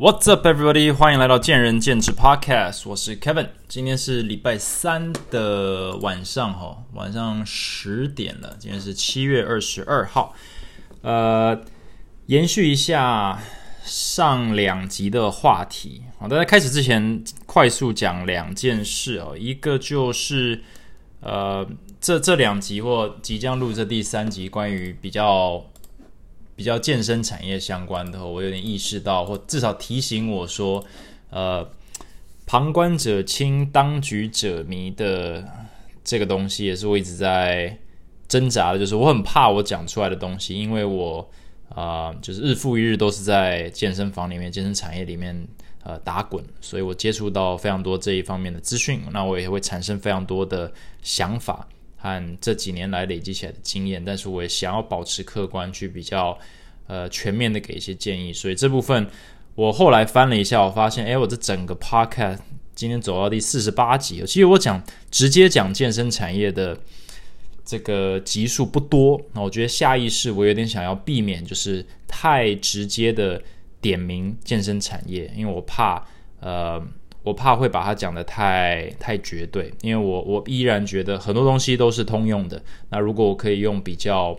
What's up, everybody？欢迎来到见仁见智 Podcast，我是 Kevin。今天是礼拜三的晚上，哈，晚上十点了。今天是七月二十二号。呃，延续一下上两集的话题。好，在开始之前，快速讲两件事哦。一个就是呃，这这两集或即将录这第三集，关于比较。比较健身产业相关的，我有点意识到，或至少提醒我说，呃，旁观者清，当局者迷的这个东西，也是我一直在挣扎的。就是我很怕我讲出来的东西，因为我啊，就是日复一日都是在健身房里面、健身产业里面呃打滚，所以我接触到非常多这一方面的资讯，那我也会产生非常多的想法。和这几年来累积起来的经验，但是我也想要保持客观，去比较呃全面的给一些建议。所以这部分我后来翻了一下，我发现，哎，我这整个 podcast 今天走到第四十八集，其实我讲直接讲健身产业的这个集数不多。那我觉得下意识我有点想要避免，就是太直接的点名健身产业，因为我怕呃。我怕会把它讲的太太绝对，因为我我依然觉得很多东西都是通用的。那如果我可以用比较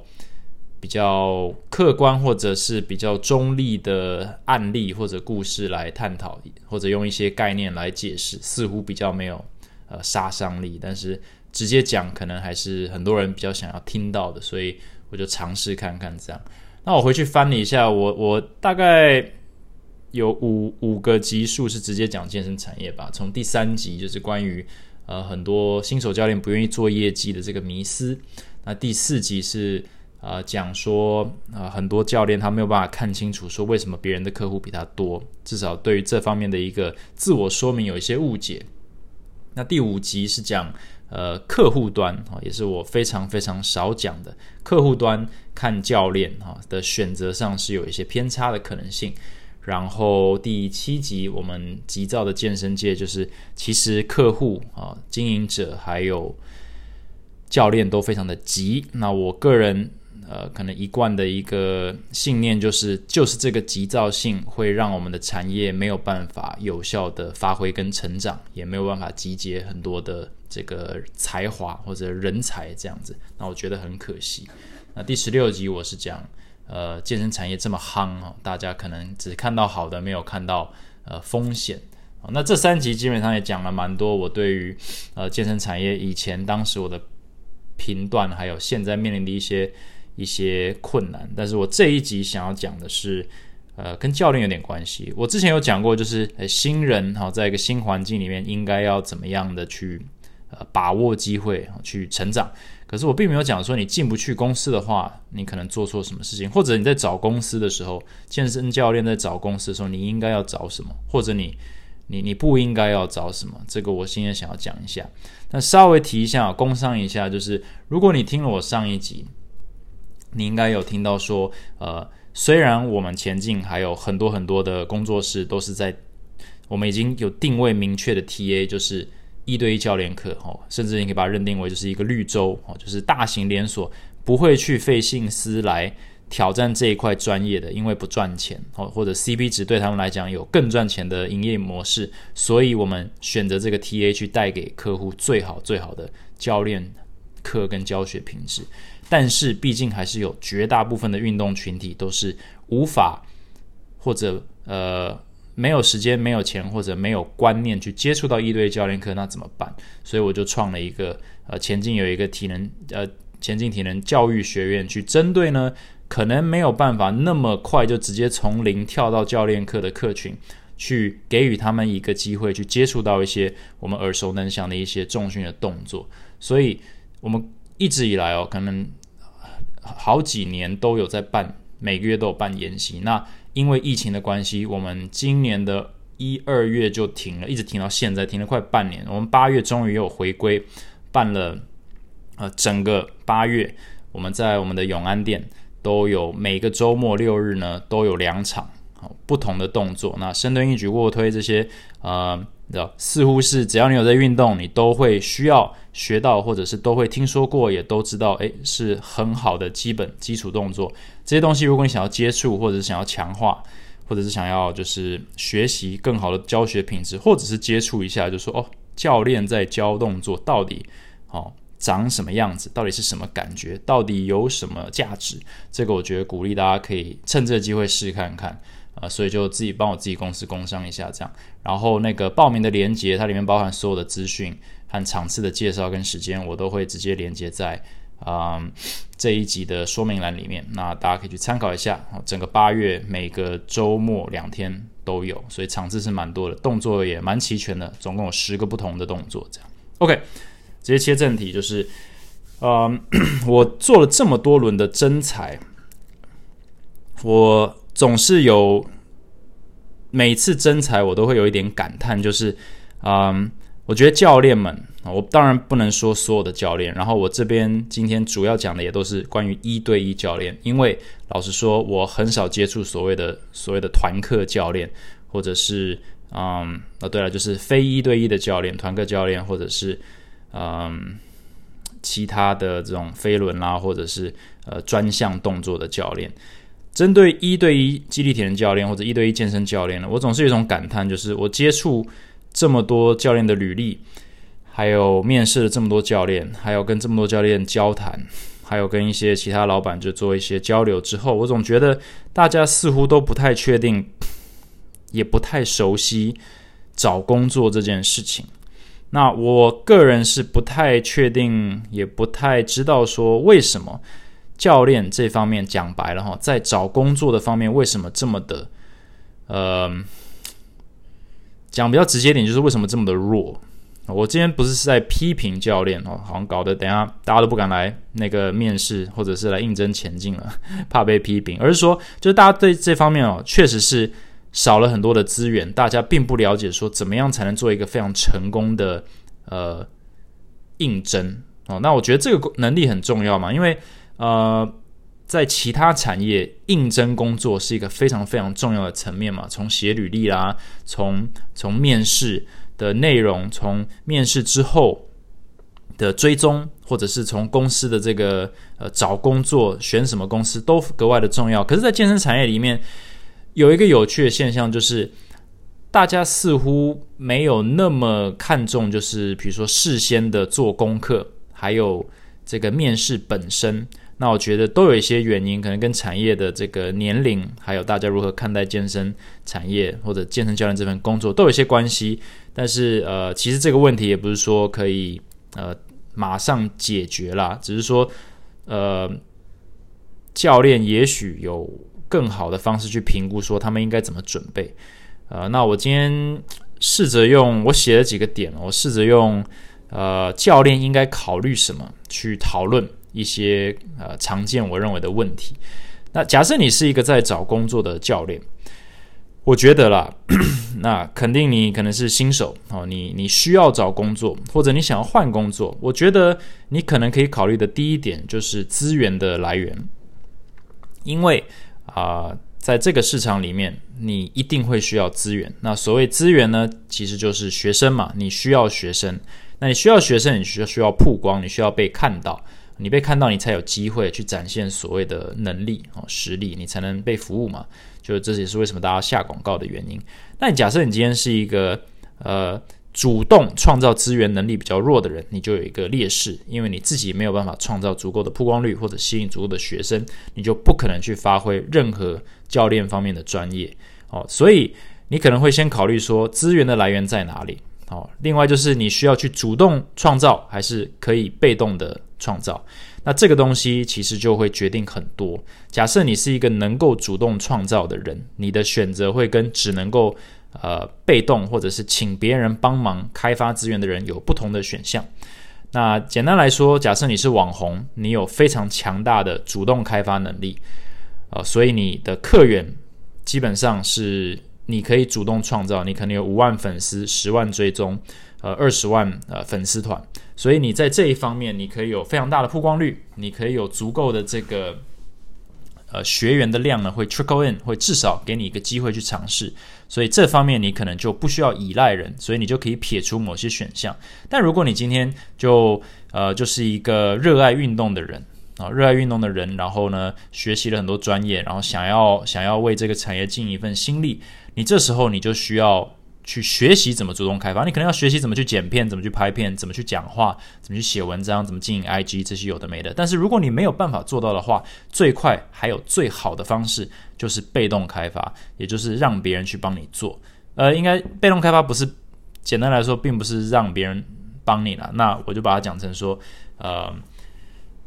比较客观或者是比较中立的案例或者故事来探讨，或者用一些概念来解释，似乎比较没有呃杀伤力。但是直接讲可能还是很多人比较想要听到的，所以我就尝试看看这样。那我回去翻了一下，我我大概。有五五个集数是直接讲健身产业吧，从第三集就是关于呃很多新手教练不愿意做业绩的这个迷思，那第四集是呃讲说呃很多教练他没有办法看清楚说为什么别人的客户比他多，至少对于这方面的一个自我说明有一些误解。那第五集是讲呃客户端啊，也是我非常非常少讲的，客户端看教练哈的选择上是有一些偏差的可能性。然后第七集，我们急躁的健身界，就是其实客户啊、经营者还有教练都非常的急。那我个人呃，可能一贯的一个信念就是，就是这个急躁性会让我们的产业没有办法有效的发挥跟成长，也没有办法集结很多的这个才华或者人才这样子。那我觉得很可惜。那第十六集我是讲。呃，健身产业这么夯哦，大家可能只看到好的，没有看到呃风险那这三集基本上也讲了蛮多，我对于呃健身产业以前当时我的评断，还有现在面临的一些一些困难。但是我这一集想要讲的是，呃，跟教练有点关系。我之前有讲过，就是新人哈，在一个新环境里面，应该要怎么样的去呃把握机会，去成长。可是我并没有讲说你进不去公司的话，你可能做错什么事情，或者你在找公司的时候，健身教练在找公司的时候，你应该要找什么，或者你你你不应该要找什么，这个我今天想要讲一下。那稍微提一下，工商一下，就是如果你听了我上一集，你应该有听到说，呃，虽然我们前进还有很多很多的工作室都是在，我们已经有定位明确的 TA，就是。一对一教练课，哦，甚至你可以把它认定为就是一个绿洲，哦，就是大型连锁不会去费心思来挑战这一块专业的，因为不赚钱，哦，或者 CP 值对他们来讲有更赚钱的营业模式，所以我们选择这个 TA 去带给客户最好最好的教练课跟教学品质。但是毕竟还是有绝大部分的运动群体都是无法或者呃。没有时间、没有钱或者没有观念去接触到一对教练课，那怎么办？所以我就创了一个呃，前进有一个体能呃，前进体能教育学院，去针对呢，可能没有办法那么快就直接从零跳到教练课的客群，去给予他们一个机会，去接触到一些我们耳熟能详的一些重训的动作。所以我们一直以来哦，可能好几年都有在办，每个月都有办研习。那因为疫情的关系，我们今年的一二月就停了，一直停到现在，停了快半年。我们八月终于又回归，办了呃整个八月，我们在我们的永安店都有每个周末六日呢都有两场不同的动作。那深蹲、一举、卧推这些，呃，似乎是只要你有在运动，你都会需要学到，或者是都会听说过，也都知道，诶，是很好的基本基础动作。这些东西，如果你想要接触，或者是想要强化，或者是想要就是学习更好的教学品质，或者是接触一下，就说哦，教练在教动作到底哦长什么样子，到底是什么感觉，到底有什么价值？这个我觉得鼓励大家可以趁这个机会试看看啊，所以就自己帮我自己公司工商一下这样。然后那个报名的链接，它里面包含所有的资讯和场次的介绍跟时间，我都会直接连接在。啊，这一集的说明栏里面，那大家可以去参考一下。整个八月每个周末两天都有，所以场次是蛮多的，动作也蛮齐全的，总共有十个不同的动作。这样，OK，直接切正题，就是，嗯，我做了这么多轮的真才，我总是有每次征才，我都会有一点感叹，就是，嗯，我觉得教练们。我当然不能说所有的教练，然后我这边今天主要讲的也都是关于一对一教练，因为老实说，我很少接触所谓的所谓的团课教练，或者是嗯，哦对了，就是非一对一的教练，团课教练，或者是嗯其他的这种飞轮啦，或者是呃专项动作的教练。针对一对一激励体能教练或者一对一健身教练呢，我总是有一种感叹，就是我接触这么多教练的履历。还有面试了这么多教练，还有跟这么多教练交谈，还有跟一些其他老板就做一些交流之后，我总觉得大家似乎都不太确定，也不太熟悉找工作这件事情。那我个人是不太确定，也不太知道说为什么教练这方面讲白了哈，在找工作的方面为什么这么的，呃，讲比较直接点，就是为什么这么的弱。我今天不是是在批评教练哦，好像搞得等下大家都不敢来那个面试，或者是来应征前进了，怕被批评，而是说，就是大家对这方面哦，确实是少了很多的资源，大家并不了解说怎么样才能做一个非常成功的呃应征哦。那我觉得这个能力很重要嘛，因为呃，在其他产业应征工作是一个非常非常重要的层面嘛，从写履历啦，从从面试。的内容从面试之后的追踪，或者是从公司的这个呃找工作选什么公司都格外的重要。可是，在健身产业里面，有一个有趣的现象，就是大家似乎没有那么看重，就是比如说事先的做功课，还有这个面试本身。那我觉得都有一些原因，可能跟产业的这个年龄，还有大家如何看待健身产业或者健身教练这份工作都有一些关系。但是呃，其实这个问题也不是说可以呃马上解决啦，只是说呃教练也许有更好的方式去评估说他们应该怎么准备。呃，那我今天试着用我写了几个点，我试着用呃教练应该考虑什么去讨论。一些呃常见我认为的问题。那假设你是一个在找工作的教练，我觉得啦，那肯定你可能是新手哦，你你需要找工作，或者你想要换工作，我觉得你可能可以考虑的第一点就是资源的来源，因为啊，在这个市场里面，你一定会需要资源。那所谓资源呢，其实就是学生嘛，你需要学生，那你需要学生，你需要需要曝光，你需要被看到。你被看到，你才有机会去展现所谓的能力哦，实力，你才能被服务嘛。就这也是为什么大家下广告的原因。那你假设你今天是一个呃主动创造资源能力比较弱的人，你就有一个劣势，因为你自己没有办法创造足够的曝光率或者吸引足够的学生，你就不可能去发挥任何教练方面的专业哦。所以你可能会先考虑说资源的来源在哪里哦。另外就是你需要去主动创造，还是可以被动的。创造，那这个东西其实就会决定很多。假设你是一个能够主动创造的人，你的选择会跟只能够呃被动或者是请别人帮忙开发资源的人有不同的选项。那简单来说，假设你是网红，你有非常强大的主动开发能力，呃，所以你的客源基本上是你可以主动创造，你可能有五万粉丝、十万追踪。呃，二十万呃粉丝团，所以你在这一方面，你可以有非常大的曝光率，你可以有足够的这个呃学员的量呢，会 trickle in，会至少给你一个机会去尝试，所以这方面你可能就不需要依赖人，所以你就可以撇除某些选项。但如果你今天就呃就是一个热爱运动的人啊，热爱运动的人，然后呢，学习了很多专业，然后想要想要为这个产业尽一份心力，你这时候你就需要去学习怎么主动开发，你可能要学习怎么去剪片，怎么去拍片，怎么去讲话，怎么去写文章，怎么经营 IG 这些有的没的。但是如果你没有办法做到的话，最快还有最好的方式就是被动开发，也就是让别人去帮你做。呃，应该被动开发不是简单来说，并不是让别人。帮你了，那我就把它讲成说，呃，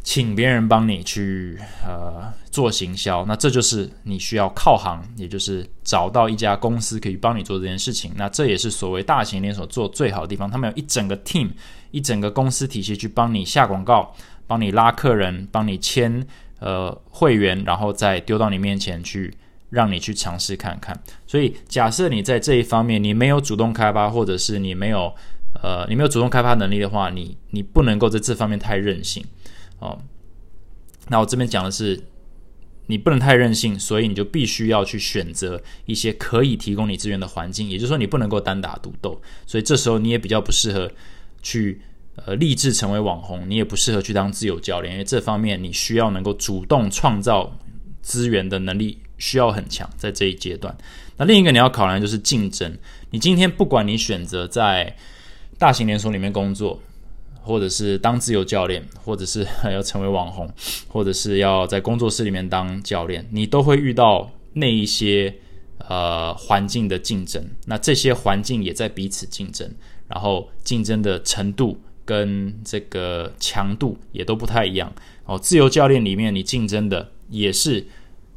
请别人帮你去呃做行销，那这就是你需要靠行，也就是找到一家公司可以帮你做这件事情。那这也是所谓大型连锁做最好的地方，他们有一整个 team，一整个公司体系去帮你下广告，帮你拉客人，帮你签呃会员，然后再丢到你面前去，让你去尝试看看。所以假设你在这一方面你没有主动开发，或者是你没有。呃，你没有主动开发能力的话，你你不能够在这方面太任性哦。那我这边讲的是，你不能太任性，所以你就必须要去选择一些可以提供你资源的环境。也就是说，你不能够单打独斗，所以这时候你也比较不适合去呃立志成为网红，你也不适合去当自由教练，因为这方面你需要能够主动创造资源的能力需要很强，在这一阶段。那另一个你要考量就是竞争。你今天不管你选择在大型连锁里面工作，或者是当自由教练，或者是 要成为网红，或者是要在工作室里面当教练，你都会遇到那一些呃环境的竞争。那这些环境也在彼此竞争，然后竞争的程度跟这个强度也都不太一样。哦，自由教练里面你竞争的也是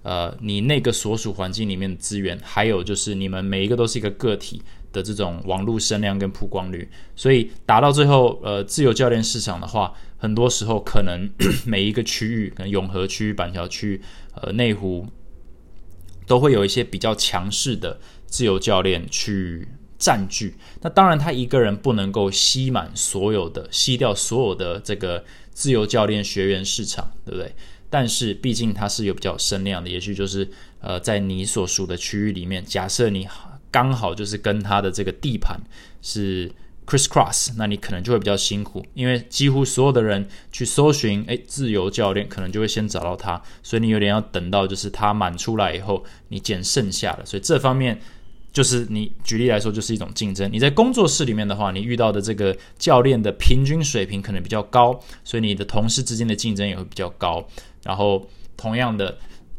呃你那个所属环境里面的资源，还有就是你们每一个都是一个个体。的这种网络声量跟曝光率，所以打到最后，呃，自由教练市场的话，很多时候可能 每一个区域，可能永和区、板桥区、呃内湖，都会有一些比较强势的自由教练去占据。那当然，他一个人不能够吸满所有的、吸掉所有的这个自由教练学员市场，对不对？但是毕竟他是有比较声量的，也许就是呃，在你所属的区域里面，假设你。刚好就是跟他的这个地盘是 crisscross，那你可能就会比较辛苦，因为几乎所有的人去搜寻，诶，自由教练可能就会先找到他，所以你有点要等到就是他满出来以后，你捡剩下的，所以这方面就是你举例来说就是一种竞争。你在工作室里面的话，你遇到的这个教练的平均水平可能比较高，所以你的同事之间的竞争也会比较高。然后同样的。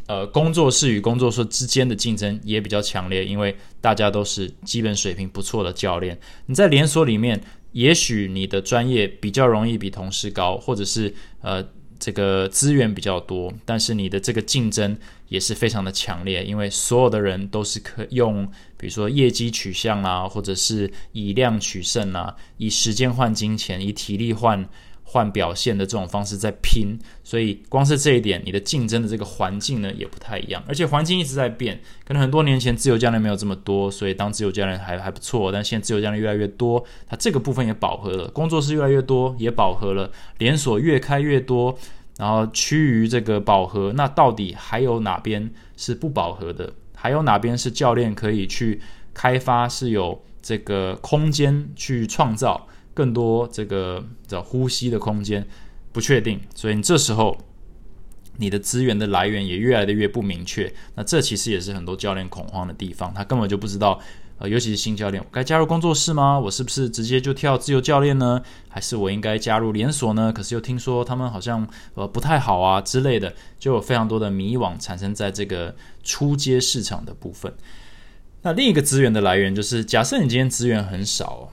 呃，工作室与工作室之间的竞争也比较强烈，因为大家都是基本水平不错的教练。你在连锁里面，也许你的专业比较容易比同事高，或者是呃这个资源比较多，但是你的这个竞争也是非常的强烈，因为所有的人都是可用，比如说业绩取向啊，或者是以量取胜啊，以时间换金钱，以体力换。换表现的这种方式在拼，所以光是这一点，你的竞争的这个环境呢也不太一样，而且环境一直在变。可能很多年前自由教练没有这么多，所以当自由教练还还不错，但现在自由教练越来越多，它这个部分也饱和了。工作室越来越多，也饱和了。连锁越开越多，然后趋于这个饱和。那到底还有哪边是不饱和的？还有哪边是教练可以去开发，是有这个空间去创造？更多这个叫呼吸的空间不确定，所以你这时候你的资源的来源也越来的越不明确。那这其实也是很多教练恐慌的地方，他根本就不知道，呃，尤其是新教练，该加入工作室吗？我是不是直接就跳自由教练呢？还是我应该加入连锁呢？可是又听说他们好像呃不太好啊之类的，就有非常多的迷惘产生在这个初阶市场的部分。那另一个资源的来源就是，假设你今天资源很少。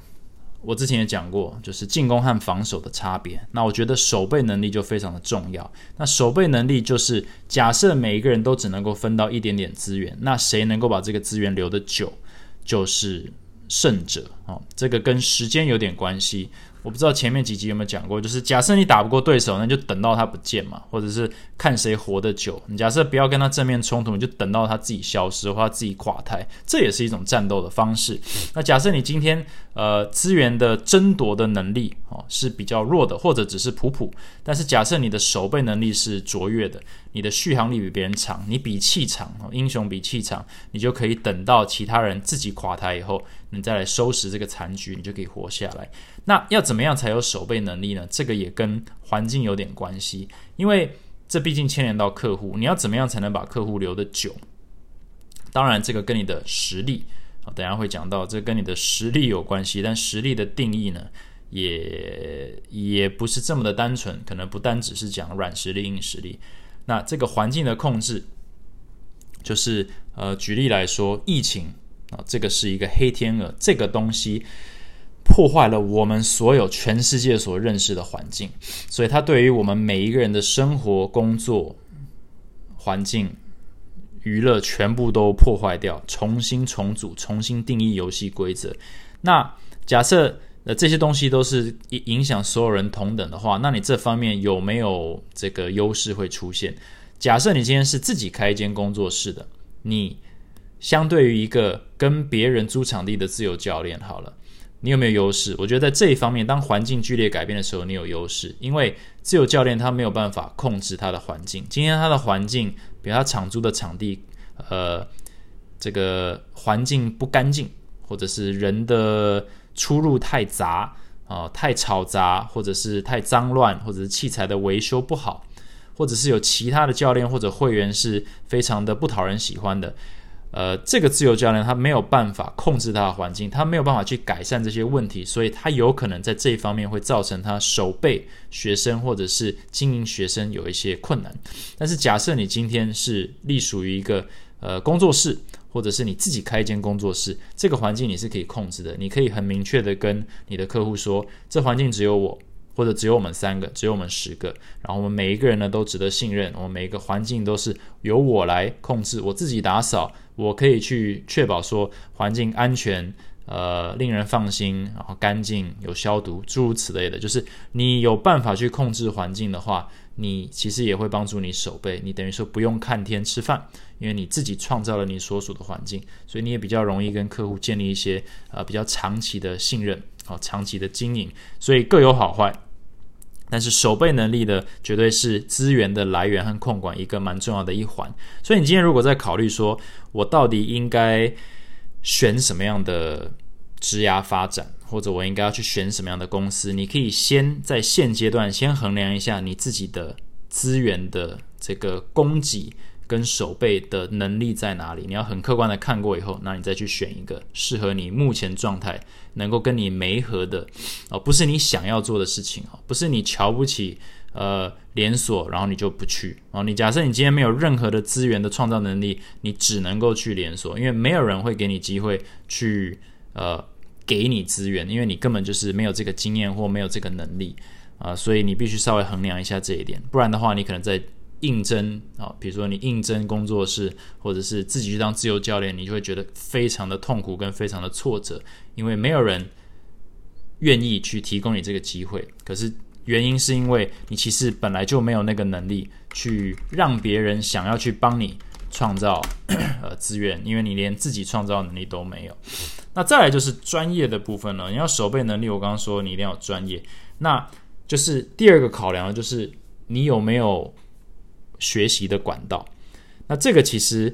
我之前也讲过，就是进攻和防守的差别。那我觉得守备能力就非常的重要。那守备能力就是假设每一个人都只能够分到一点点资源，那谁能够把这个资源留得久，就是胜者哦。这个跟时间有点关系。我不知道前面几集有没有讲过，就是假设你打不过对手，那就等到他不见嘛，或者是看谁活得久。你假设不要跟他正面冲突，你就等到他自己消失或他自己垮台，这也是一种战斗的方式。那假设你今天呃资源的争夺的能力哦是比较弱的，或者只是普普，但是假设你的守备能力是卓越的，你的续航力比别人长，你比气场，英雄比气场，你就可以等到其他人自己垮台以后。你再来收拾这个残局，你就可以活下来。那要怎么样才有守备能力呢？这个也跟环境有点关系。因为这毕竟牵连到客户，你要怎么样才能把客户留得久？当然，这个跟你的实力啊，等下会讲到，这跟你的实力有关系。但实力的定义呢，也也不是这么的单纯，可能不单只是讲软实力、硬实力。那这个环境的控制，就是呃，举例来说，疫情啊，这个是一个黑天鹅，这个东西破坏了我们所有全世界所认识的环境，所以它对于我们每一个人的生活、工作环境。娱乐全部都破坏掉，重新重组，重新定义游戏规则。那假设呃这些东西都是影影响所有人同等的话，那你这方面有没有这个优势会出现？假设你今天是自己开一间工作室的，你相对于一个跟别人租场地的自由教练，好了，你有没有优势？我觉得在这一方面，当环境剧烈改变的时候，你有优势，因为自由教练他没有办法控制他的环境。今天他的环境。比如他场租的场地，呃，这个环境不干净，或者是人的出入太杂啊，太吵杂，或者是太脏乱，或者是器材的维修不好，或者是有其他的教练或者会员是非常的不讨人喜欢的。呃，这个自由教练他没有办法控制他的环境，他没有办法去改善这些问题，所以他有可能在这一方面会造成他守备学生或者是经营学生有一些困难。但是假设你今天是隶属于一个呃工作室，或者是你自己开一间工作室，这个环境你是可以控制的，你可以很明确的跟你的客户说，这环境只有我。或者只有我们三个，只有我们十个，然后我们每一个人呢都值得信任，我们每一个环境都是由我来控制，我自己打扫，我可以去确保说环境安全，呃，令人放心，然后干净有消毒，诸如此类的，就是你有办法去控制环境的话，你其实也会帮助你守备，你等于说不用看天吃饭，因为你自己创造了你所属的环境，所以你也比较容易跟客户建立一些呃比较长期的信任。好，长期的经营，所以各有好坏。但是守备能力的，绝对是资源的来源和控管一个蛮重要的一环。所以你今天如果在考虑说，我到底应该选什么样的职涯发展，或者我应该要去选什么样的公司，你可以先在现阶段先衡量一下你自己的资源的这个供给。跟手背的能力在哪里？你要很客观的看过以后，那你再去选一个适合你目前状态、能够跟你没合的哦，不是你想要做的事情哦，不是你瞧不起呃连锁，然后你就不去哦。你假设你今天没有任何的资源的创造能力，你只能够去连锁，因为没有人会给你机会去呃给你资源，因为你根本就是没有这个经验或没有这个能力啊，所以你必须稍微衡量一下这一点，不然的话，你可能在。应征啊，比如说你应征工作室，或者是自己去当自由教练，你就会觉得非常的痛苦跟非常的挫折，因为没有人愿意去提供你这个机会。可是原因是因为你其实本来就没有那个能力去让别人想要去帮你创造 呃资源，因为你连自己创造能力都没有。那再来就是专业的部分了，你要守备能力，我刚刚说你一定要专业，那就是第二个考量就是你有没有。学习的管道，那这个其实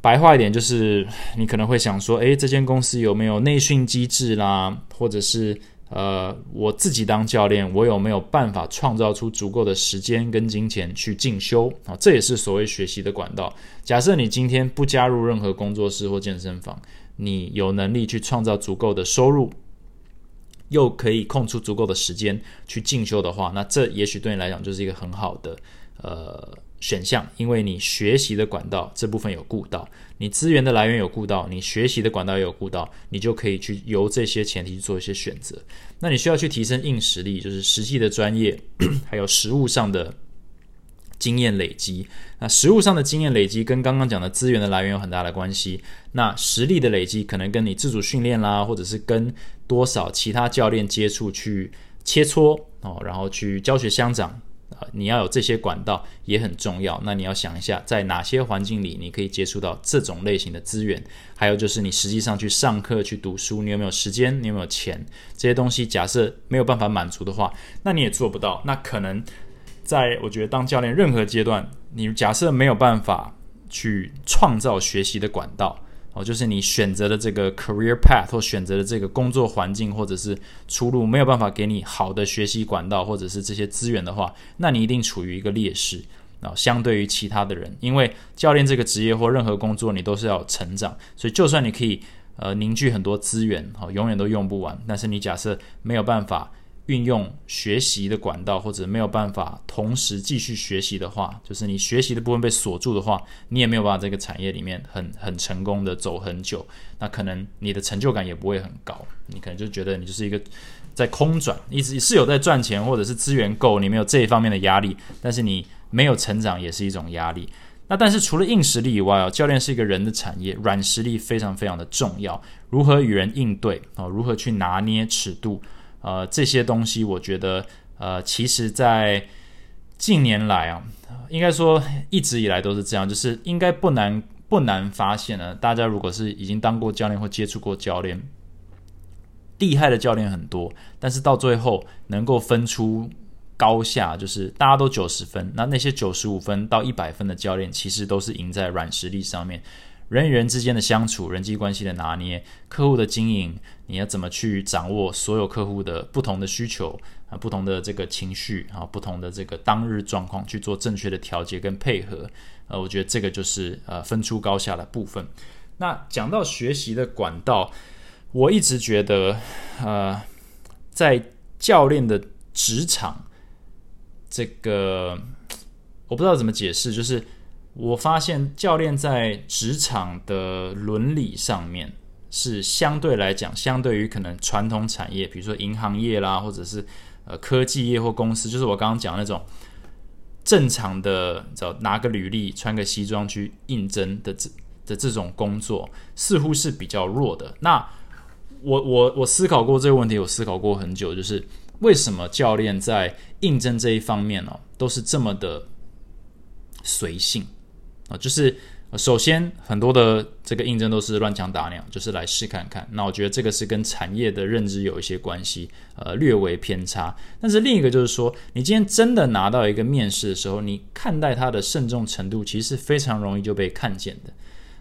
白话一点就是，你可能会想说，诶，这间公司有没有内训机制啦，或者是呃，我自己当教练，我有没有办法创造出足够的时间跟金钱去进修啊？这也是所谓学习的管道。假设你今天不加入任何工作室或健身房，你有能力去创造足够的收入，又可以空出足够的时间去进修的话，那这也许对你来讲就是一个很好的呃。选项，因为你学习的管道这部分有顾到，你资源的来源有顾到，你学习的管道也有顾到，你就可以去由这些前提去做一些选择。那你需要去提升硬实力，就是实际的专业，还有实物上的经验累积。那实物上的经验累积跟刚刚讲的资源的来源有很大的关系。那实力的累积可能跟你自主训练啦，或者是跟多少其他教练接触去切磋哦，然后去教学相长。你要有这些管道也很重要。那你要想一下，在哪些环境里你可以接触到这种类型的资源？还有就是你实际上去上课去读书，你有没有时间？你有没有钱？这些东西假设没有办法满足的话，那你也做不到。那可能在我觉得当教练任何阶段，你假设没有办法去创造学习的管道。哦，就是你选择的这个 career path 或选择的这个工作环境或者是出路没有办法给你好的学习管道或者是这些资源的话，那你一定处于一个劣势。啊，相对于其他的人，因为教练这个职业或任何工作，你都是要成长，所以就算你可以呃凝聚很多资源，好，永远都用不完，但是你假设没有办法。运用学习的管道，或者没有办法同时继续学习的话，就是你学习的部分被锁住的话，你也没有办法这个产业里面很很成功的走很久。那可能你的成就感也不会很高，你可能就觉得你就是一个在空转，一直是有在赚钱，或者是资源够，你没有这一方面的压力，但是你没有成长也是一种压力。那但是除了硬实力以外哦，教练是一个人的产业，软实力非常非常的重要，如何与人应对啊，如何去拿捏尺度。呃，这些东西我觉得，呃，其实，在近年来啊，应该说一直以来都是这样，就是应该不难不难发现呢。大家如果是已经当过教练或接触过教练，厉害的教练很多，但是到最后能够分出高下，就是大家都九十分，那那些九十五分到一百分的教练，其实都是赢在软实力上面。人与人之间的相处、人际关系的拿捏、客户的经营，你要怎么去掌握所有客户的不同的需求啊、不同的这个情绪啊、不同的这个当日状况，去做正确的调节跟配合。呃，我觉得这个就是呃分出高下的部分。那讲到学习的管道，我一直觉得呃，在教练的职场，这个我不知道怎么解释，就是。我发现教练在职场的伦理上面是相对来讲，相对于可能传统产业，比如说银行业啦，或者是呃科技业或公司，就是我刚刚讲那种正常的，找拿个履历、穿个西装去应征的这的这种工作，似乎是比较弱的。那我我我思考过这个问题，我思考过很久，就是为什么教练在应征这一方面呢，都是这么的随性？啊，就是首先很多的这个应征都是乱枪打鸟，就是来试看看。那我觉得这个是跟产业的认知有一些关系，呃，略微偏差。但是另一个就是说，你今天真的拿到一个面试的时候，你看待它的慎重程度，其实是非常容易就被看见的。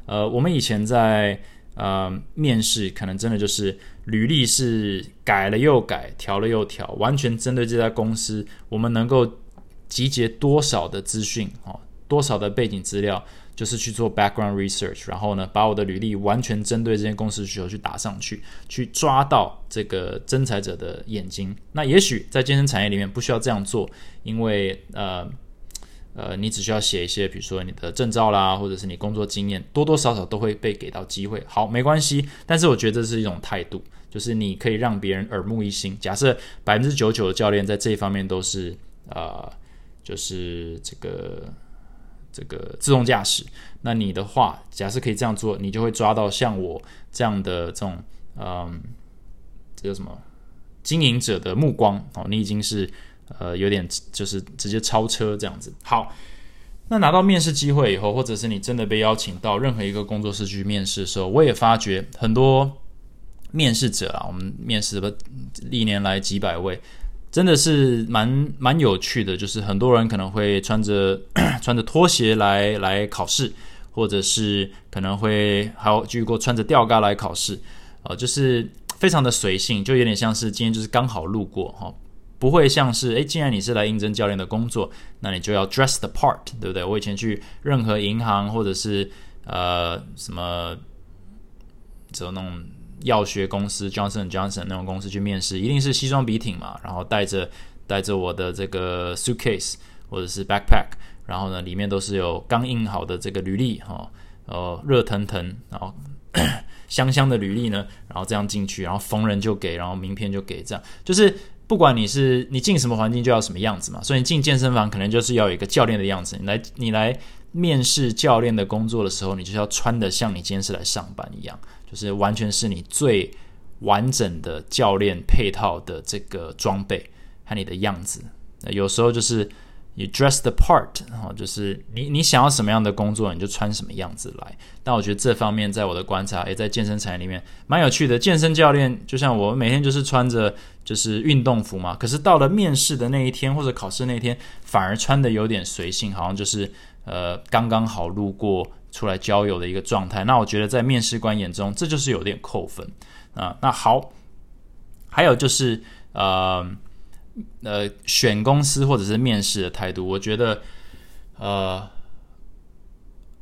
呃，我们以前在呃面试，可能真的就是履历是改了又改，调了又调，完全针对这家公司，我们能够集结多少的资讯哦。多少的背景资料，就是去做 background research，然后呢，把我的履历完全针对这间公司需求去打上去，去抓到这个征才者的眼睛。那也许在健身产业里面不需要这样做，因为呃呃，你只需要写一些，比如说你的证照啦，或者是你工作经验，多多少少都会被给到机会。好，没关系。但是我觉得这是一种态度，就是你可以让别人耳目一新。假设百分之九十九的教练在这一方面都是呃，就是这个。这个自动驾驶，那你的话，假设可以这样做，你就会抓到像我这样的这种，嗯，这叫什么经营者的目光哦，你已经是呃有点就是直接超车这样子。好，那拿到面试机会以后，或者是你真的被邀请到任何一个工作室去面试的时候，我也发觉很多面试者啊，我们面试了历年来几百位。真的是蛮蛮有趣的，就是很多人可能会穿着 穿着拖鞋来来考试，或者是可能会还有遇过穿着吊嘎来考试，呃，就是非常的随性，就有点像是今天就是刚好路过哈，不会像是诶，既然你是来应征教练的工作，那你就要 dress the part，对不对？我以前去任何银行或者是呃什么，走那种。药学公司 Johnson Johnson 那种公司去面试，一定是西装笔挺嘛，然后带着带着我的这个 suitcase 或者是 backpack，然后呢里面都是有刚印好的这个履历哈，呃热腾腾，然后 香香的履历呢，然后这样进去，然后逢人就给，然后名片就给，这样就是不管你是你进什么环境就要什么样子嘛，所以你进健身房可能就是要有一个教练的样子，你来你来面试教练的工作的时候，你就是要穿的像你今天是来上班一样。就是完全是你最完整的教练配套的这个装备和你的样子。那有时候就是你 dress the part，然后就是你你想要什么样的工作，你就穿什么样子来。但我觉得这方面在我的观察，也在健身产业里面蛮有趣的。健身教练就像我每天就是穿着就是运动服嘛，可是到了面试的那一天或者考试那一天，反而穿的有点随性，好像就是呃刚刚好路过。出来交友的一个状态，那我觉得在面试官眼中，这就是有点扣分。啊。那好，还有就是呃呃选公司或者是面试的态度，我觉得呃，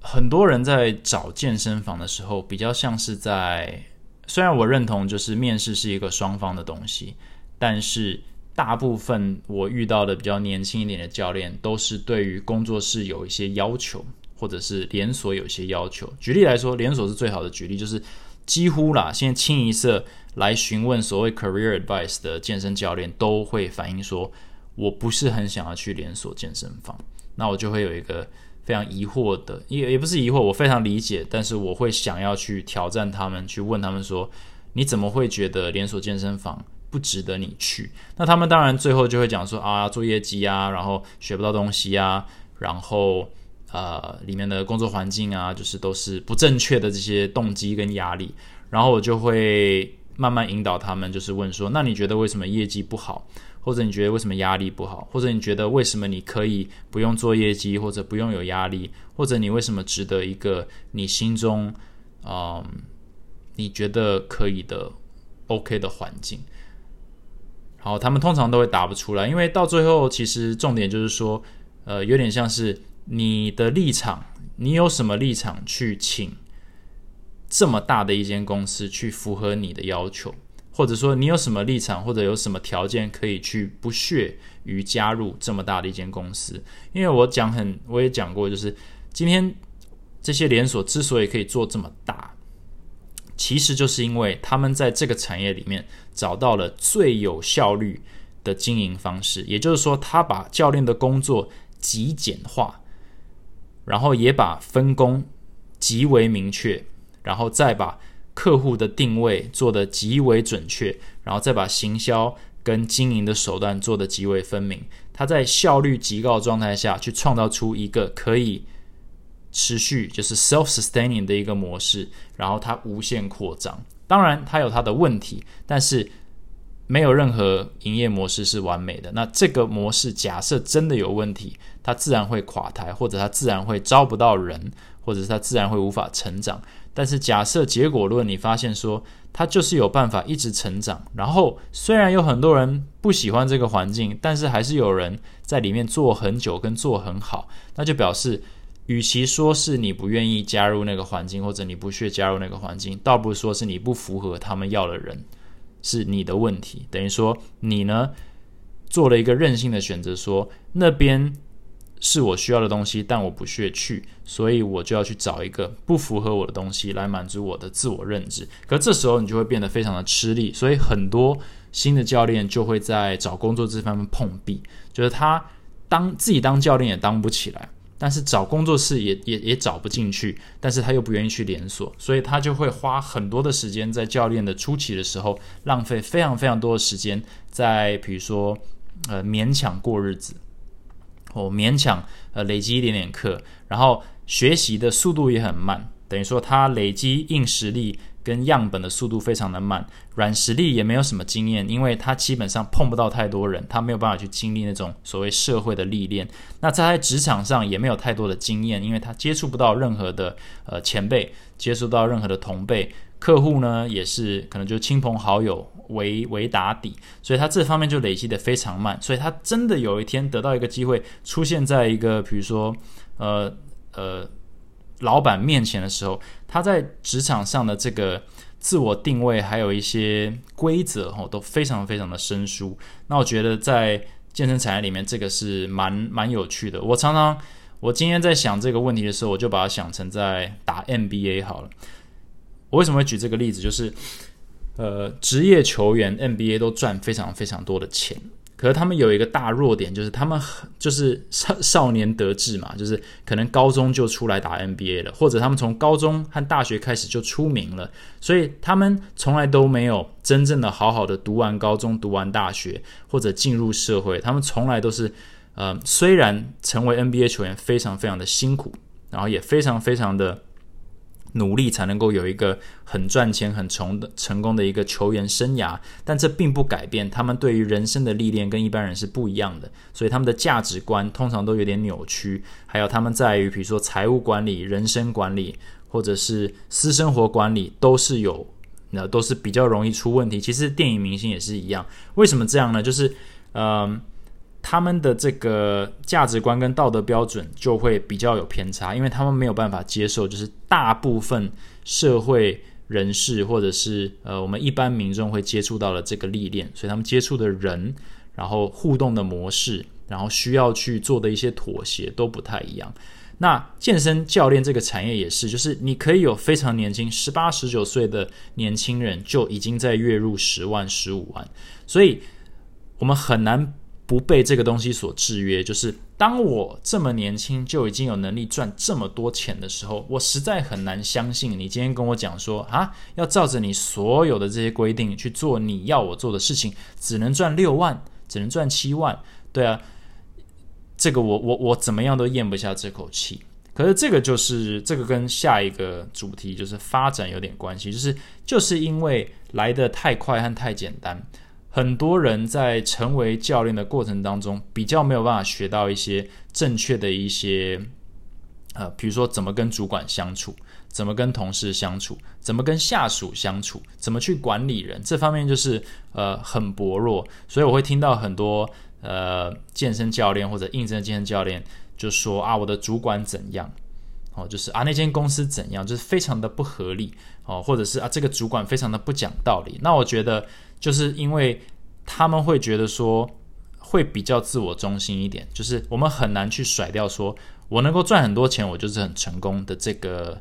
很多人在找健身房的时候，比较像是在，虽然我认同就是面试是一个双方的东西，但是大部分我遇到的比较年轻一点的教练，都是对于工作室有一些要求，或者是连锁有些要求。举例来说，连锁是最好的举例，就是几乎啦，现在清一色来询问所谓 career advice 的健身教练，都会反映说，我不是很想要去连锁健身房。那我就会有一个非常疑惑的，也也不是疑惑，我非常理解，但是我会想要去挑战他们，去问他们说，你怎么会觉得连锁健身房不值得你去？那他们当然最后就会讲说啊，做业绩啊，然后学不到东西啊，然后呃，里面的工作环境啊，就是都是不正确的这些动机跟压力，然后我就会慢慢引导他们，就是问说，那你觉得为什么业绩不好？或者你觉得为什么压力不好？或者你觉得为什么你可以不用做业绩，或者不用有压力？或者你为什么值得一个你心中，嗯，你觉得可以的 OK 的环境？好，他们通常都会答不出来，因为到最后其实重点就是说，呃，有点像是你的立场，你有什么立场去请这么大的一间公司去符合你的要求？或者说你有什么立场，或者有什么条件可以去不屑于加入这么大的一间公司？因为我讲很，我也讲过，就是今天这些连锁之所以可以做这么大，其实就是因为他们在这个产业里面找到了最有效率的经营方式。也就是说，他把教练的工作极简化，然后也把分工极为明确，然后再把。客户的定位做得极为准确，然后再把行销跟经营的手段做得极为分明。他在效率极高的状态下去创造出一个可以持续就是 self-sustaining 的一个模式，然后它无限扩张。当然，它有它的问题，但是没有任何营业模式是完美的。那这个模式假设真的有问题，它自然会垮台，或者它自然会招不到人，或者是它自然会无法成长。但是假设结果论，你发现说它就是有办法一直成长，然后虽然有很多人不喜欢这个环境，但是还是有人在里面做很久跟做很好，那就表示，与其说是你不愿意加入那个环境，或者你不屑加入那个环境，倒不如说是你不符合他们要的人，是你的问题。等于说你呢做了一个任性的选择，说那边。是我需要的东西，但我不屑去，所以我就要去找一个不符合我的东西来满足我的自我认知。可这时候你就会变得非常的吃力，所以很多新的教练就会在找工作这方面碰壁，就是他当自己当教练也当不起来，但是找工作室也也也找不进去，但是他又不愿意去连锁，所以他就会花很多的时间在教练的初期的时候，浪费非常非常多的时间在比如说呃勉强过日子。我勉强呃累积一点点课，然后学习的速度也很慢，等于说他累积硬实力跟样本的速度非常的慢，软实力也没有什么经验，因为他基本上碰不到太多人，他没有办法去经历那种所谓社会的历练。那在职场上也没有太多的经验，因为他接触不到任何的呃前辈，接触到任何的同辈。客户呢也是可能就亲朋好友为为打底，所以他这方面就累积的非常慢，所以他真的有一天得到一个机会，出现在一个比如说呃呃老板面前的时候，他在职场上的这个自我定位还有一些规则哈都非常非常的生疏。那我觉得在健身产业里面，这个是蛮蛮有趣的。我常常我今天在想这个问题的时候，我就把它想成在打 NBA 好了。我为什么会举这个例子？就是，呃，职业球员 NBA 都赚非常非常多的钱，可是他们有一个大弱点，就是他们很就是少少年得志嘛，就是可能高中就出来打 NBA 了，或者他们从高中和大学开始就出名了，所以他们从来都没有真正的好好的读完高中、读完大学或者进入社会，他们从来都是，呃，虽然成为 NBA 球员非常非常的辛苦，然后也非常非常的。努力才能够有一个很赚钱、很成成功的一个球员生涯，但这并不改变他们对于人生的历练跟一般人是不一样的，所以他们的价值观通常都有点扭曲。还有他们在于，比如说财务管理、人生管理，或者是私生活管理，都是有那都是比较容易出问题。其实电影明星也是一样，为什么这样呢？就是嗯。他们的这个价值观跟道德标准就会比较有偏差，因为他们没有办法接受，就是大部分社会人士或者是呃我们一般民众会接触到的这个历练，所以他们接触的人，然后互动的模式，然后需要去做的一些妥协都不太一样。那健身教练这个产业也是，就是你可以有非常年轻，十八十九岁的年轻人就已经在月入十万、十五万，所以我们很难不被这个东西所制约。就是当我这么年轻就已经有能力赚这么多钱的时候，我实在很难相信你今天跟我讲说啊，要照着你所有的这些规定去做你要我做的事情，只能赚六万，只能赚七万，对啊。这个我我我怎么样都咽不下这口气。可是这个就是这个跟下一个主题就是发展有点关系，就是就是因为来的太快和太简单，很多人在成为教练的过程当中，比较没有办法学到一些正确的一些，呃，比如说怎么跟主管相处，怎么跟同事相处，怎么跟下属相处，怎么去管理人，这方面就是呃很薄弱。所以我会听到很多。呃，健身教练或者应征健身教练就说啊，我的主管怎样？哦，就是啊，那间公司怎样？就是非常的不合理哦，或者是啊，这个主管非常的不讲道理。那我觉得，就是因为他们会觉得说，会比较自我中心一点，就是我们很难去甩掉说，我能够赚很多钱，我就是很成功的这个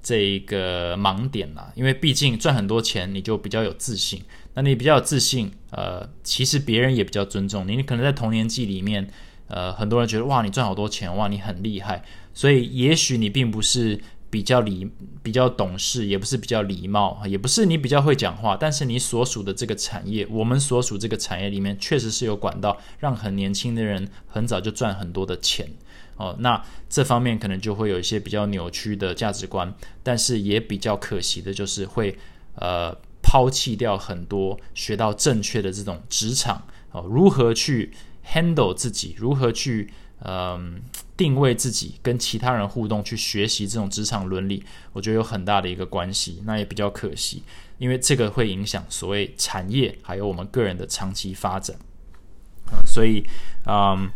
这一个盲点啦。因为毕竟赚很多钱，你就比较有自信。那你比较有自信，呃，其实别人也比较尊重你。你可能在同年纪里面，呃，很多人觉得哇，你赚好多钱，哇，你很厉害。所以也许你并不是比较礼、比较懂事，也不是比较礼貌，也不是你比较会讲话。但是你所属的这个产业，我们所属这个产业里面，确实是有管道让很年轻的人很早就赚很多的钱哦。那这方面可能就会有一些比较扭曲的价值观，但是也比较可惜的就是会呃。抛弃掉很多学到正确的这种职场哦，如何去 handle 自己，如何去嗯定位自己，跟其他人互动，去学习这种职场伦理，我觉得有很大的一个关系。那也比较可惜，因为这个会影响所谓产业还有我们个人的长期发展所以嗯。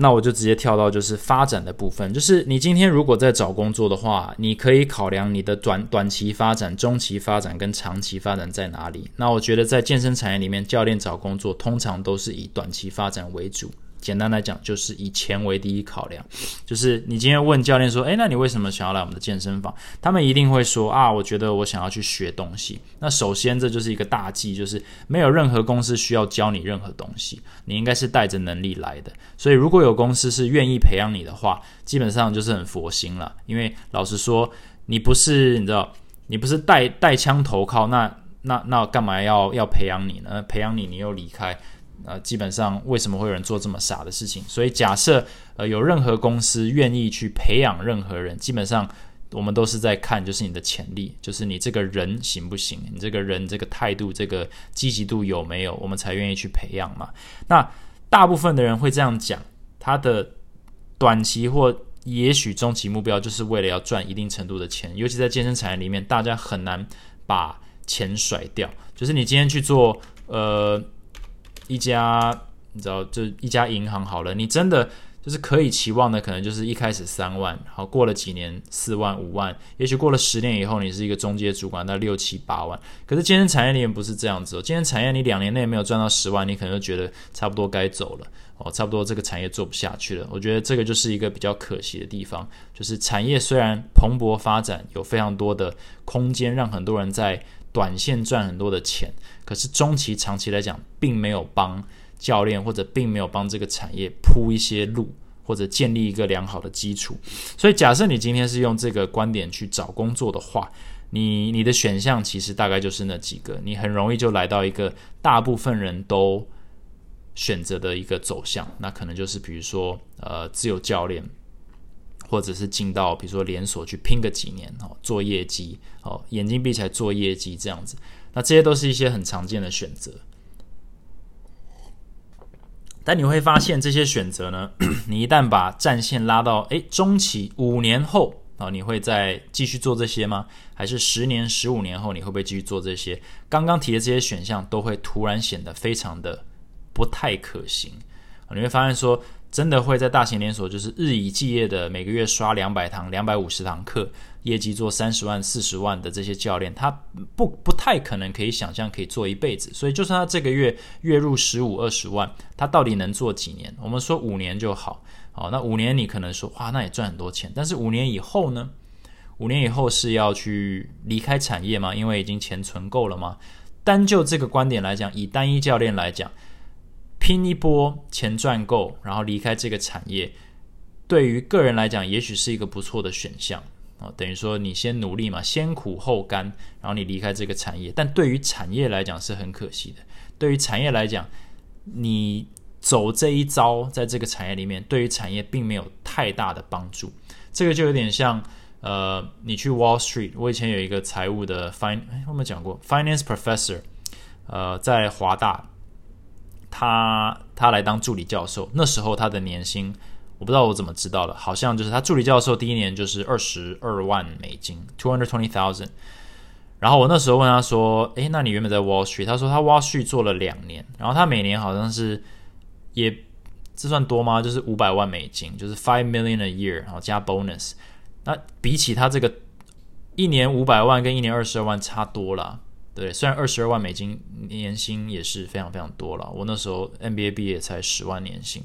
那我就直接跳到就是发展的部分，就是你今天如果在找工作的话，你可以考量你的短短期发展、中期发展跟长期发展在哪里。那我觉得在健身产业里面，教练找工作通常都是以短期发展为主。简单来讲，就是以钱为第一考量。就是你今天问教练说：“诶，那你为什么想要来我们的健身房？”他们一定会说：“啊，我觉得我想要去学东西。”那首先这就是一个大忌，就是没有任何公司需要教你任何东西，你应该是带着能力来的。所以如果有公司是愿意培养你的话，基本上就是很佛心了。因为老实说，你不是你知道，你不是带带枪投靠，那那那干嘛要要培养你呢？培养你，你又离开。呃，基本上为什么会有人做这么傻的事情？所以假设呃有任何公司愿意去培养任何人，基本上我们都是在看就是你的潜力，就是你这个人行不行，你这个人这个态度、这个积极度有没有，我们才愿意去培养嘛。那大部分的人会这样讲，他的短期或也许中期目标就是为了要赚一定程度的钱，尤其在健身产业里面，大家很难把钱甩掉。就是你今天去做呃。一家你知道，就一家银行好了，你真的就是可以期望的，可能就是一开始三万，好过了几年四万五万，也许过了十年以后，你是一个中介主管，那六七八万。可是健身产业里面不是这样子哦，健身产业你两年内没有赚到十万，你可能就觉得差不多该走了哦，差不多这个产业做不下去了。我觉得这个就是一个比较可惜的地方，就是产业虽然蓬勃发展，有非常多的空间，让很多人在。短线赚很多的钱，可是中期、长期来讲，并没有帮教练或者并没有帮这个产业铺一些路，或者建立一个良好的基础。所以，假设你今天是用这个观点去找工作的话，你你的选项其实大概就是那几个，你很容易就来到一个大部分人都选择的一个走向，那可能就是比如说呃自由教练。或者是进到比如说连锁去拼个几年哦，做业绩哦，眼睛闭起来做业绩这样子，那这些都是一些很常见的选择。但你会发现这些选择呢，你一旦把战线拉到诶中期五年后啊，你会再继续做这些吗？还是十年、十五年后你会不会继续做这些？刚刚提的这些选项都会突然显得非常的。不太可行。你会发现说，真的会在大型连锁就是日以继夜的每个月刷两百堂、两百五十堂课，业绩做三十万、四十万的这些教练，他不不太可能可以想象可以做一辈子。所以，就算他这个月月入十五、二十万，他到底能做几年？我们说五年就好。好，那五年你可能说哇，那也赚很多钱。但是五年以后呢？五年以后是要去离开产业吗？因为已经钱存够了吗？单就这个观点来讲，以单一教练来讲，拼一波钱赚够，然后离开这个产业，对于个人来讲，也许是一个不错的选项啊。等于说你先努力嘛，先苦后甘，然后你离开这个产业。但对于产业来讲是很可惜的。对于产业来讲，你。走这一招，在这个产业里面，对于产业并没有太大的帮助。这个就有点像，呃，你去 Wall Street。我以前有一个财务的 fin，我们讲过 finance professor，呃，在华大，他他来当助理教授。那时候他的年薪，我不知道我怎么知道的，好像就是他助理教授第一年就是二十二万美金，two hundred twenty thousand。然后我那时候问他说：“诶，那你原本在 Wall Street？” 他说他 Wall Street 做了两年，然后他每年好像是。也这算多吗？就是五百万美金，就是 five million a year，然后加 bonus。那比起他这个一年五百万跟一年二十二万差多了，对。虽然二十二万美金年薪也是非常非常多了，我那时候 NBA 毕业才十万年薪，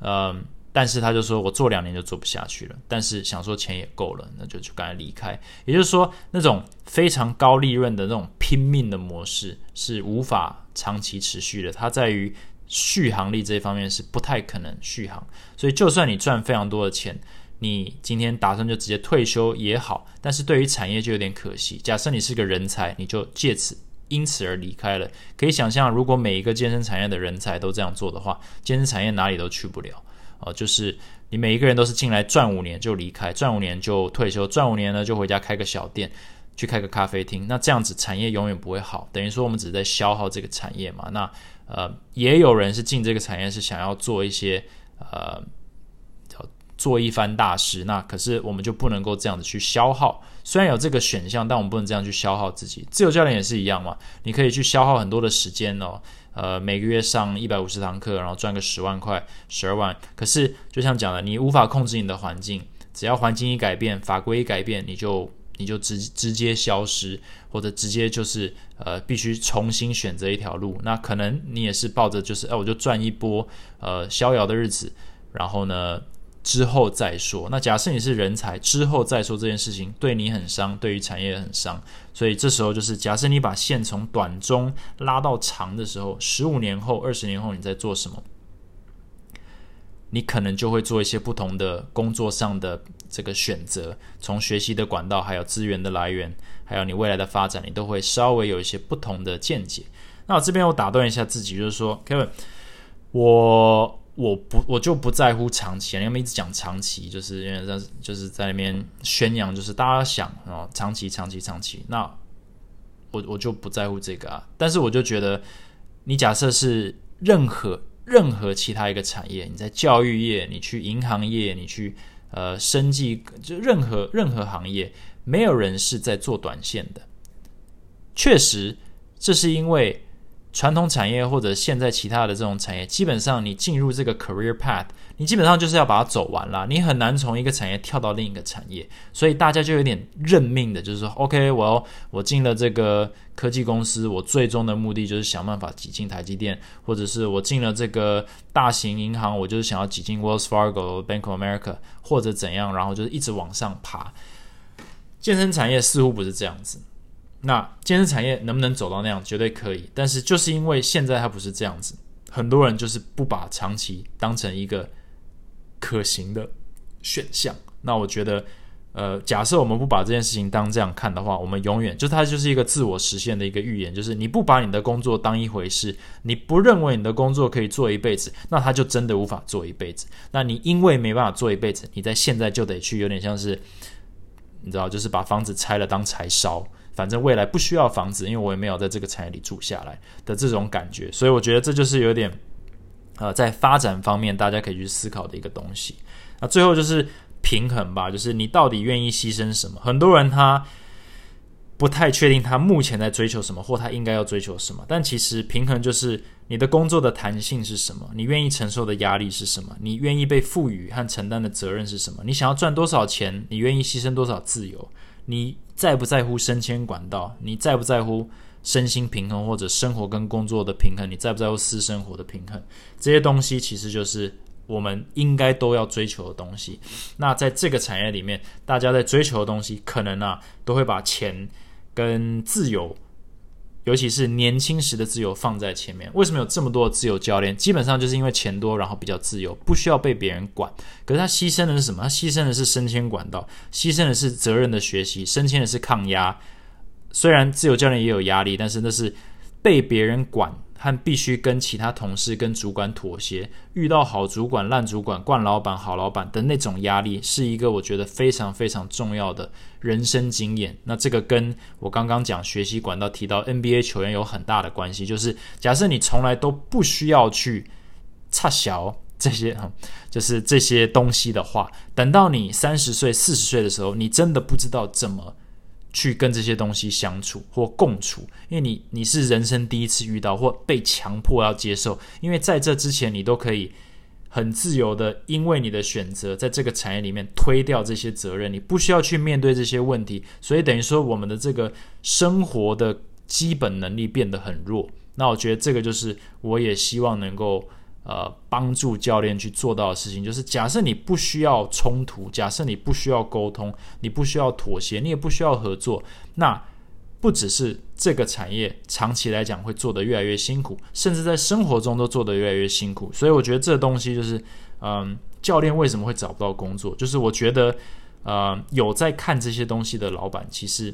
嗯，但是他就说我做两年就做不下去了，但是想说钱也够了，那就就赶快离开。也就是说，那种非常高利润的那种拼命的模式是无法长期持续的，它在于。续航力这一方面是不太可能续航，所以就算你赚非常多的钱，你今天打算就直接退休也好，但是对于产业就有点可惜。假设你是个人才，你就借此因此而离开了。可以想象，如果每一个健身产业的人才都这样做的话，健身产业哪里都去不了哦。就是你每一个人都是进来赚五年就离开，赚五年就退休，赚五年呢就回家开个小店，去开个咖啡厅。那这样子产业永远不会好，等于说我们只是在消耗这个产业嘛。那呃，也有人是进这个产业是想要做一些呃，做一番大事。那可是我们就不能够这样子去消耗。虽然有这个选项，但我们不能这样去消耗自己。自由教练也是一样嘛，你可以去消耗很多的时间哦。呃，每个月上一百五十堂课，然后赚个十万块、十二万。可是就像讲的，你无法控制你的环境，只要环境一改变，法规一改变，你就。你就直直接消失，或者直接就是呃，必须重新选择一条路。那可能你也是抱着就是，哎，我就赚一波呃逍遥的日子，然后呢之后再说。那假设你是人才，之后再说这件事情对你很伤，对于产业很伤。所以这时候就是，假设你把线从短中拉到长的时候，十五年后、二十年后你在做什么？你可能就会做一些不同的工作上的这个选择，从学习的管道，还有资源的来源，还有你未来的发展，你都会稍微有一些不同的见解。那我这边我打断一下自己，就是说，Kevin，我我不我就不在乎长期，因为一直讲长期，就是因为在就是在那边宣扬，就是大家想啊，长期长期长期，那我我就不在乎这个啊。但是我就觉得，你假设是任何。任何其他一个产业，你在教育业，你去银行业，你去呃生计，就任何任何行业，没有人是在做短线的。确实，这是因为。传统产业或者现在其他的这种产业，基本上你进入这个 career path，你基本上就是要把它走完了，你很难从一个产业跳到另一个产业，所以大家就有点认命的，就是说，OK，我要我进了这个科技公司，我最终的目的就是想办法挤进台积电，或者是我进了这个大型银行，我就是想要挤进 Wells Fargo、Bank of America 或者怎样，然后就是一直往上爬。健身产业似乎不是这样子。那健身产业能不能走到那样？绝对可以。但是就是因为现在它不是这样子，很多人就是不把长期当成一个可行的选项。那我觉得，呃，假设我们不把这件事情当这样看的话，我们永远就它就是一个自我实现的一个预言，就是你不把你的工作当一回事，你不认为你的工作可以做一辈子，那他就真的无法做一辈子。那你因为没办法做一辈子，你在现在就得去有点像是，你知道，就是把房子拆了当柴烧。反正未来不需要房子，因为我也没有在这个产业里住下来的这种感觉，所以我觉得这就是有点，呃，在发展方面大家可以去思考的一个东西。那最后就是平衡吧，就是你到底愿意牺牲什么？很多人他不太确定他目前在追求什么，或他应该要追求什么。但其实平衡就是你的工作的弹性是什么，你愿意承受的压力是什么，你愿意被赋予和承担的责任是什么，你想要赚多少钱，你愿意牺牲多少自由，你在不在乎升迁管道，你在不在乎身心平衡或者生活跟工作的平衡，你在不在乎私生活的平衡，这些东西其实就是。我们应该都要追求的东西，那在这个产业里面，大家在追求的东西，可能啊，都会把钱跟自由，尤其是年轻时的自由放在前面。为什么有这么多的自由教练？基本上就是因为钱多，然后比较自由，不需要被别人管。可是他牺牲的是什么？他牺牲的是升迁管道，牺牲的是责任的学习，升迁的是抗压。虽然自由教练也有压力，但是那是被别人管。和必须跟其他同事、跟主管妥协，遇到好主管、烂主管、惯老板、好老板的那种压力，是一个我觉得非常非常重要的人生经验。那这个跟我刚刚讲学习管道提到 NBA 球员有很大的关系，就是假设你从来都不需要去插小这些，就是这些东西的话，等到你三十岁、四十岁的时候，你真的不知道怎么。去跟这些东西相处或共处，因为你你是人生第一次遇到或被强迫要接受，因为在这之前你都可以很自由的，因为你的选择在这个产业里面推掉这些责任，你不需要去面对这些问题，所以等于说我们的这个生活的基本能力变得很弱。那我觉得这个就是我也希望能够。呃，帮助教练去做到的事情，就是假设你不需要冲突，假设你不需要沟通，你不需要妥协，你也不需要合作，那不只是这个产业长期来讲会做得越来越辛苦，甚至在生活中都做得越来越辛苦。所以我觉得这东西就是，嗯，教练为什么会找不到工作？就是我觉得，呃，有在看这些东西的老板，其实，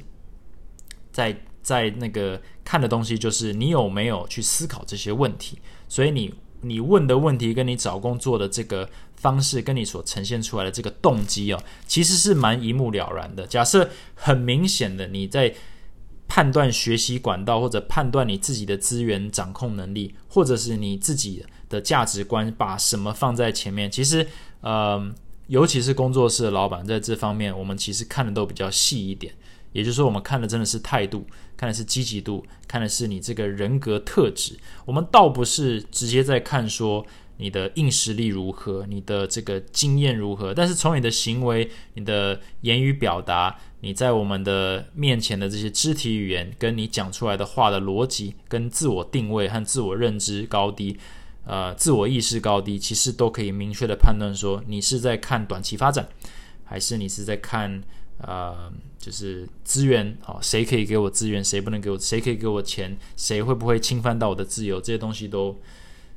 在在那个看的东西，就是你有没有去思考这些问题，所以你。你问的问题跟你找工作的这个方式，跟你所呈现出来的这个动机哦，其实是蛮一目了然的。假设很明显的你在判断学习管道，或者判断你自己的资源掌控能力，或者是你自己的价值观，把什么放在前面，其实呃，尤其是工作室的老板在这方面，我们其实看的都比较细一点。也就是说，我们看的真的是态度，看的是积极度，看的是你这个人格特质。我们倒不是直接在看说你的硬实力如何，你的这个经验如何，但是从你的行为、你的言语表达，你在我们的面前的这些肢体语言，跟你讲出来的话的逻辑，跟自我定位和自我认知高低，呃，自我意识高低，其实都可以明确的判断说，你是在看短期发展，还是你是在看。呃，就是资源哦，谁可以给我资源，谁不能给我，谁可以给我钱，谁会不会侵犯到我的自由，这些东西都，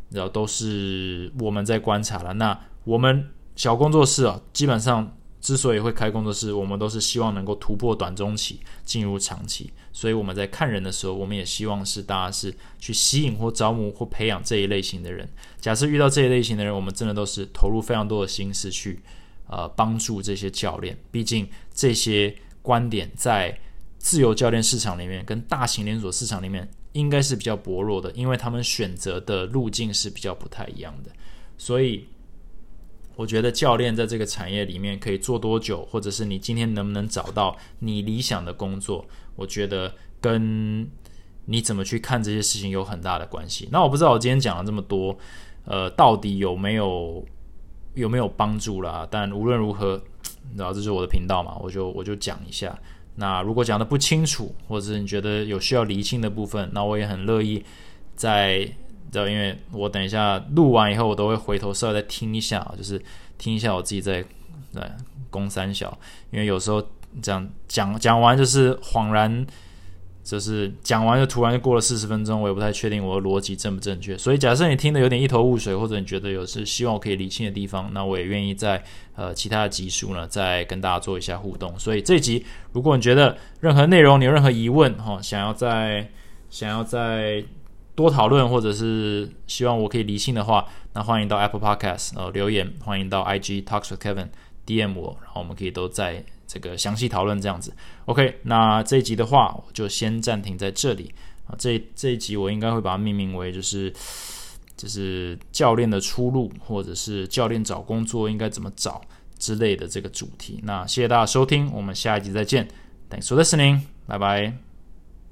然后都是我们在观察了。那我们小工作室啊，基本上之所以会开工作室，我们都是希望能够突破短中期，进入长期。所以我们在看人的时候，我们也希望是大家是去吸引或招募或培养这一类型的人。假设遇到这一类型的人，我们真的都是投入非常多的心思去。呃，帮助这些教练，毕竟这些观点在自由教练市场里面跟大型连锁市场里面应该是比较薄弱的，因为他们选择的路径是比较不太一样的。所以，我觉得教练在这个产业里面可以做多久，或者是你今天能不能找到你理想的工作，我觉得跟你怎么去看这些事情有很大的关系。那我不知道我今天讲了这么多，呃，到底有没有？有没有帮助啦？但无论如何，然后这是我的频道嘛，我就我就讲一下。那如果讲的不清楚，或者是你觉得有需要厘清的部分，那我也很乐意在，知道，因为我等一下录完以后，我都会回头稍微再听一下，就是听一下我自己在对攻三小，因为有时候这样讲讲完就是恍然。就是讲完就突然就过了四十分钟，我也不太确定我的逻辑正不正确。所以假设你听得有点一头雾水，或者你觉得有是希望我可以理清的地方，那我也愿意在呃其他的集数呢再跟大家做一下互动。所以这集如果你觉得任何内容你有任何疑问哈，想要再想要再多讨论，或者是希望我可以理清的话，那欢迎到 Apple Podcast 呃留言，欢迎到 IG Talks with Kevin DM 我，然后我们可以都在。这个详细讨论这样子，OK，那这一集的话，我就先暂停在这里啊。这这一集我应该会把它命名为就是就是教练的出路，或者是教练找工作应该怎么找之类的这个主题。那谢谢大家收听，我们下一集再见。Thanks for listening. 拜拜